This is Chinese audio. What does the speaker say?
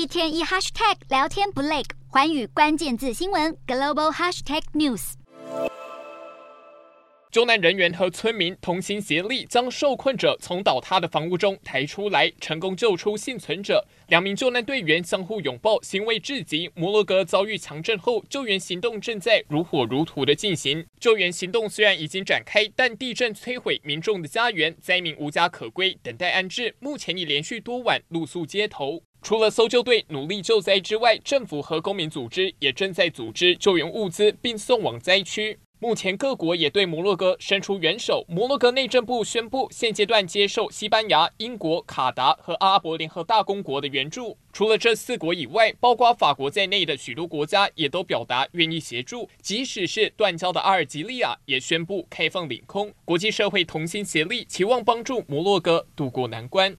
一天一 hashtag 聊天不累，环宇关键字新闻 global hashtag news。救难人员和村民同心协力，将受困者从倒塌的房屋中抬出来，成功救出幸存者。两名救难队员相互拥抱，欣慰至极。摩洛哥遭遇强震后，救援行动正在如火如荼的进行。救援行动虽然已经展开，但地震摧毁民众的家园，灾民无家可归，等待安置。目前已连续多晚露宿街头。除了搜救队努力救灾之外，政府和公民组织也正在组织救援物资，并送往灾区。目前各国也对摩洛哥伸出援手。摩洛哥内政部宣布，现阶段接受西班牙、英国、卡达和阿拉伯联合大公国的援助。除了这四国以外，包括法国在内的许多国家也都表达愿意协助。即使是断交的阿尔及利亚也宣布开放领空。国际社会同心协力，期望帮助摩洛哥渡过难关。